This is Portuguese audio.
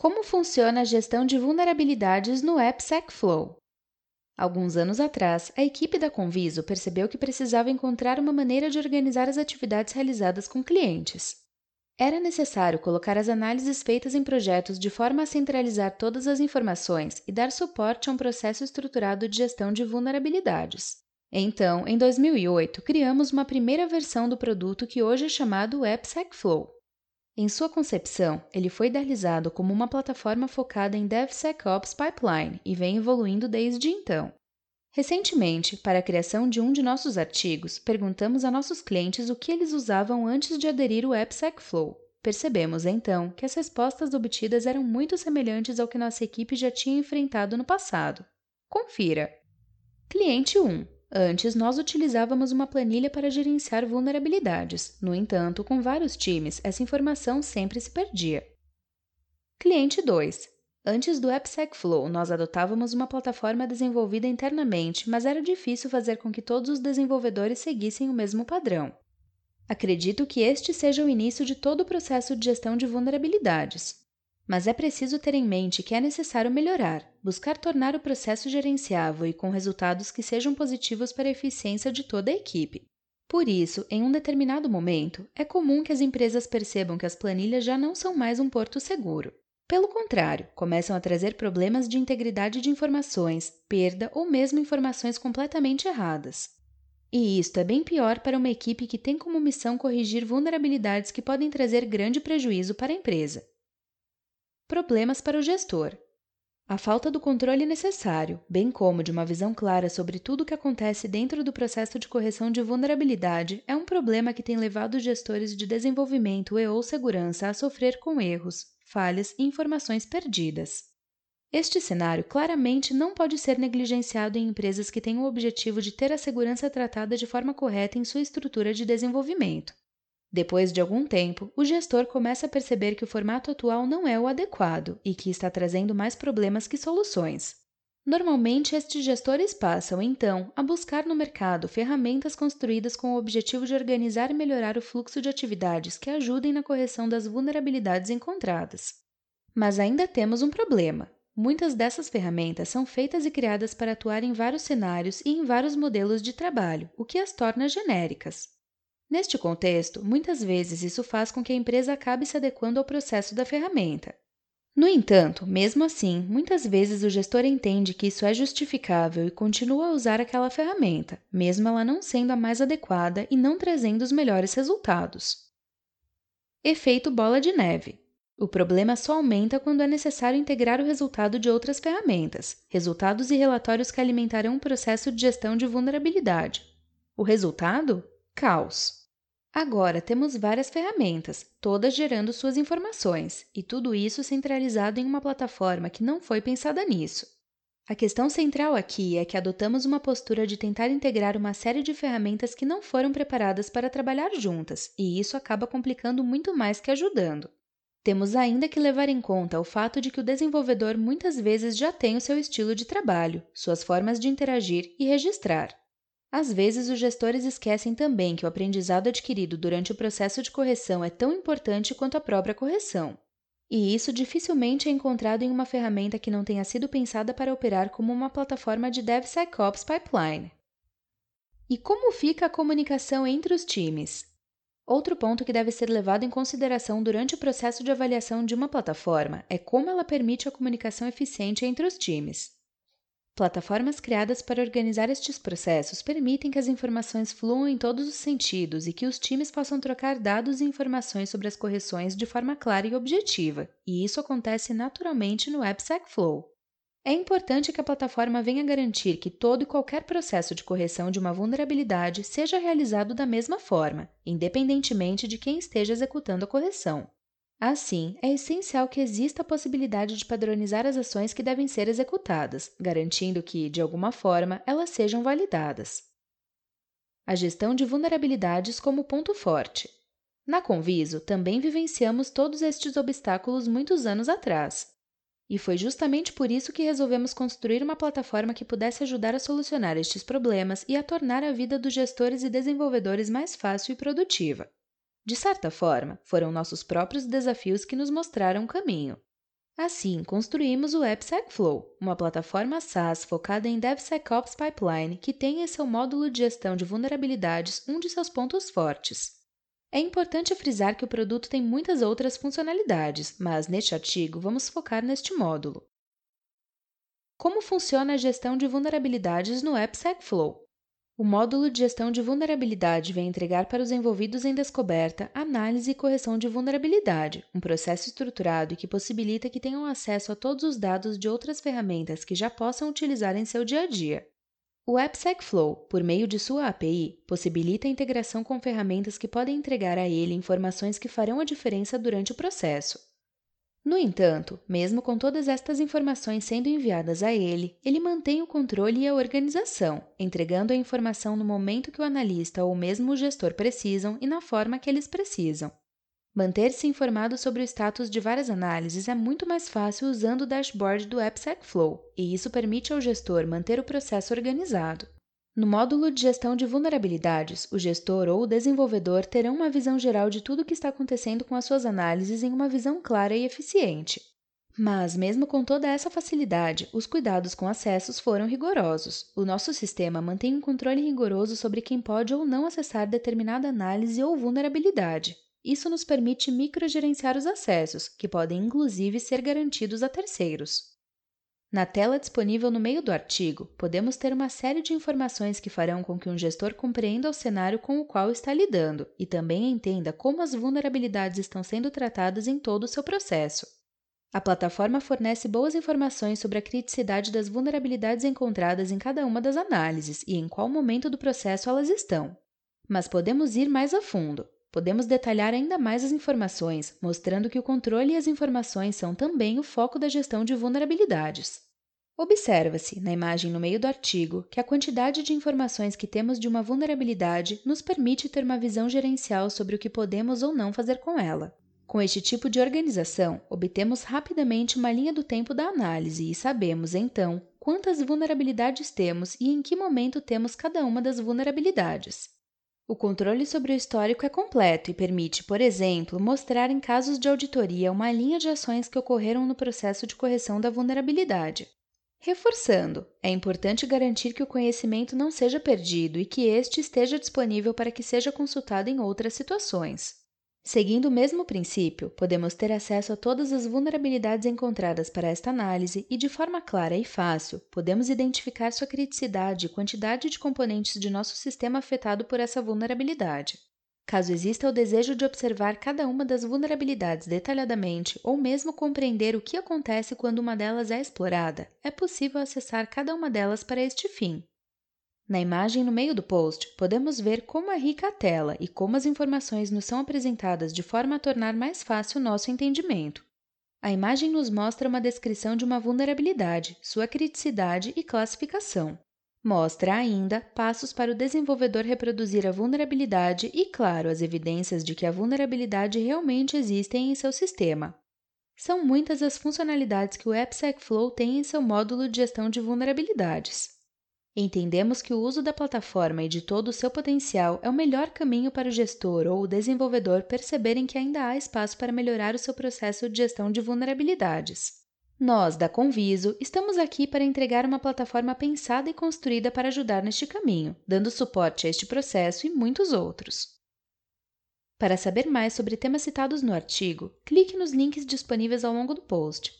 Como funciona a gestão de vulnerabilidades no AppSec Flow? Alguns anos atrás, a equipe da Conviso percebeu que precisava encontrar uma maneira de organizar as atividades realizadas com clientes. Era necessário colocar as análises feitas em projetos de forma a centralizar todas as informações e dar suporte a um processo estruturado de gestão de vulnerabilidades. Então, em 2008, criamos uma primeira versão do produto que hoje é chamado AppSec Flow. Em sua concepção, ele foi idealizado como uma plataforma focada em DevSecOps Pipeline e vem evoluindo desde então. Recentemente, para a criação de um de nossos artigos, perguntamos a nossos clientes o que eles usavam antes de aderir ao AppSec Flow. Percebemos então que as respostas obtidas eram muito semelhantes ao que nossa equipe já tinha enfrentado no passado. Confira. Cliente 1 Antes, nós utilizávamos uma planilha para gerenciar vulnerabilidades. No entanto, com vários times, essa informação sempre se perdia. Cliente 2. Antes do AppSec Flow, nós adotávamos uma plataforma desenvolvida internamente, mas era difícil fazer com que todos os desenvolvedores seguissem o mesmo padrão. Acredito que este seja o início de todo o processo de gestão de vulnerabilidades. Mas é preciso ter em mente que é necessário melhorar, buscar tornar o processo gerenciável e com resultados que sejam positivos para a eficiência de toda a equipe. Por isso, em um determinado momento, é comum que as empresas percebam que as planilhas já não são mais um porto seguro. Pelo contrário, começam a trazer problemas de integridade de informações, perda ou mesmo informações completamente erradas. E isto é bem pior para uma equipe que tem como missão corrigir vulnerabilidades que podem trazer grande prejuízo para a empresa. Problemas para o gestor. A falta do controle necessário, bem como de uma visão clara sobre tudo o que acontece dentro do processo de correção de vulnerabilidade, é um problema que tem levado gestores de desenvolvimento e ou segurança a sofrer com erros, falhas e informações perdidas. Este cenário claramente não pode ser negligenciado em empresas que têm o objetivo de ter a segurança tratada de forma correta em sua estrutura de desenvolvimento. Depois de algum tempo, o gestor começa a perceber que o formato atual não é o adequado e que está trazendo mais problemas que soluções. Normalmente, estes gestores passam, então, a buscar no mercado ferramentas construídas com o objetivo de organizar e melhorar o fluxo de atividades que ajudem na correção das vulnerabilidades encontradas. Mas ainda temos um problema. Muitas dessas ferramentas são feitas e criadas para atuar em vários cenários e em vários modelos de trabalho, o que as torna genéricas. Neste contexto, muitas vezes isso faz com que a empresa acabe se adequando ao processo da ferramenta. No entanto, mesmo assim, muitas vezes o gestor entende que isso é justificável e continua a usar aquela ferramenta, mesmo ela não sendo a mais adequada e não trazendo os melhores resultados. Efeito bola de neve. O problema só aumenta quando é necessário integrar o resultado de outras ferramentas, resultados e relatórios que alimentarão o processo de gestão de vulnerabilidade. O resultado? Caos. Agora temos várias ferramentas, todas gerando suas informações, e tudo isso centralizado em uma plataforma que não foi pensada nisso. A questão central aqui é que adotamos uma postura de tentar integrar uma série de ferramentas que não foram preparadas para trabalhar juntas, e isso acaba complicando muito mais que ajudando. Temos ainda que levar em conta o fato de que o desenvolvedor muitas vezes já tem o seu estilo de trabalho, suas formas de interagir e registrar. Às vezes, os gestores esquecem também que o aprendizado adquirido durante o processo de correção é tão importante quanto a própria correção. E isso dificilmente é encontrado em uma ferramenta que não tenha sido pensada para operar como uma plataforma de DevSecOps Pipeline. E como fica a comunicação entre os times? Outro ponto que deve ser levado em consideração durante o processo de avaliação de uma plataforma é como ela permite a comunicação eficiente entre os times. Plataformas criadas para organizar estes processos permitem que as informações fluam em todos os sentidos e que os times possam trocar dados e informações sobre as correções de forma clara e objetiva, e isso acontece naturalmente no AppSec Flow. É importante que a plataforma venha garantir que todo e qualquer processo de correção de uma vulnerabilidade seja realizado da mesma forma, independentemente de quem esteja executando a correção. Assim, é essencial que exista a possibilidade de padronizar as ações que devem ser executadas, garantindo que, de alguma forma, elas sejam validadas. A gestão de vulnerabilidades como ponto forte. Na Conviso, também vivenciamos todos estes obstáculos muitos anos atrás. E foi justamente por isso que resolvemos construir uma plataforma que pudesse ajudar a solucionar estes problemas e a tornar a vida dos gestores e desenvolvedores mais fácil e produtiva. De certa forma, foram nossos próprios desafios que nos mostraram o caminho. Assim, construímos o AppSec Flow, uma plataforma SaaS focada em DevSecOps Pipeline que tem em seu módulo de gestão de vulnerabilidades um de seus pontos fortes. É importante frisar que o produto tem muitas outras funcionalidades, mas neste artigo vamos focar neste módulo. Como funciona a gestão de vulnerabilidades no AppSec Flow? O módulo de gestão de vulnerabilidade vem entregar para os envolvidos em descoberta, análise e correção de vulnerabilidade, um processo estruturado que possibilita que tenham acesso a todos os dados de outras ferramentas que já possam utilizar em seu dia a dia. O AppSec Flow, por meio de sua API, possibilita a integração com ferramentas que podem entregar a ele informações que farão a diferença durante o processo. No entanto, mesmo com todas estas informações sendo enviadas a ele, ele mantém o controle e a organização, entregando a informação no momento que o analista ou mesmo o gestor precisam e na forma que eles precisam. Manter-se informado sobre o status de várias análises é muito mais fácil usando o dashboard do AppSec Flow, e isso permite ao gestor manter o processo organizado. No módulo de gestão de vulnerabilidades, o gestor ou o desenvolvedor terão uma visão geral de tudo o que está acontecendo com as suas análises em uma visão clara e eficiente. Mas, mesmo com toda essa facilidade, os cuidados com acessos foram rigorosos. O nosso sistema mantém um controle rigoroso sobre quem pode ou não acessar determinada análise ou vulnerabilidade. Isso nos permite microgerenciar os acessos, que podem inclusive ser garantidos a terceiros. Na tela disponível no meio do artigo, podemos ter uma série de informações que farão com que um gestor compreenda o cenário com o qual está lidando e também entenda como as vulnerabilidades estão sendo tratadas em todo o seu processo. A plataforma fornece boas informações sobre a criticidade das vulnerabilidades encontradas em cada uma das análises e em qual momento do processo elas estão. Mas podemos ir mais a fundo. Podemos detalhar ainda mais as informações, mostrando que o controle e as informações são também o foco da gestão de vulnerabilidades. Observa-se, na imagem no meio do artigo, que a quantidade de informações que temos de uma vulnerabilidade nos permite ter uma visão gerencial sobre o que podemos ou não fazer com ela. Com este tipo de organização, obtemos rapidamente uma linha do tempo da análise e sabemos, então, quantas vulnerabilidades temos e em que momento temos cada uma das vulnerabilidades. O controle sobre o histórico é completo e permite, por exemplo, mostrar em casos de auditoria uma linha de ações que ocorreram no processo de correção da vulnerabilidade. Reforçando, é importante garantir que o conhecimento não seja perdido e que este esteja disponível para que seja consultado em outras situações. Seguindo o mesmo princípio, podemos ter acesso a todas as vulnerabilidades encontradas para esta análise e, de forma clara e fácil, podemos identificar sua criticidade e quantidade de componentes de nosso sistema afetado por essa vulnerabilidade. Caso exista o desejo de observar cada uma das vulnerabilidades detalhadamente ou mesmo compreender o que acontece quando uma delas é explorada, é possível acessar cada uma delas para este fim. Na imagem no meio do post, podemos ver como é rica a tela e como as informações nos são apresentadas de forma a tornar mais fácil o nosso entendimento. A imagem nos mostra uma descrição de uma vulnerabilidade, sua criticidade e classificação. Mostra ainda passos para o desenvolvedor reproduzir a vulnerabilidade e, claro, as evidências de que a vulnerabilidade realmente existe em seu sistema. São muitas as funcionalidades que o AppSec Flow tem em seu módulo de gestão de vulnerabilidades. Entendemos que o uso da plataforma e de todo o seu potencial é o melhor caminho para o gestor ou o desenvolvedor perceberem que ainda há espaço para melhorar o seu processo de gestão de vulnerabilidades. Nós, da Conviso, estamos aqui para entregar uma plataforma pensada e construída para ajudar neste caminho, dando suporte a este processo e muitos outros. Para saber mais sobre temas citados no artigo, clique nos links disponíveis ao longo do post.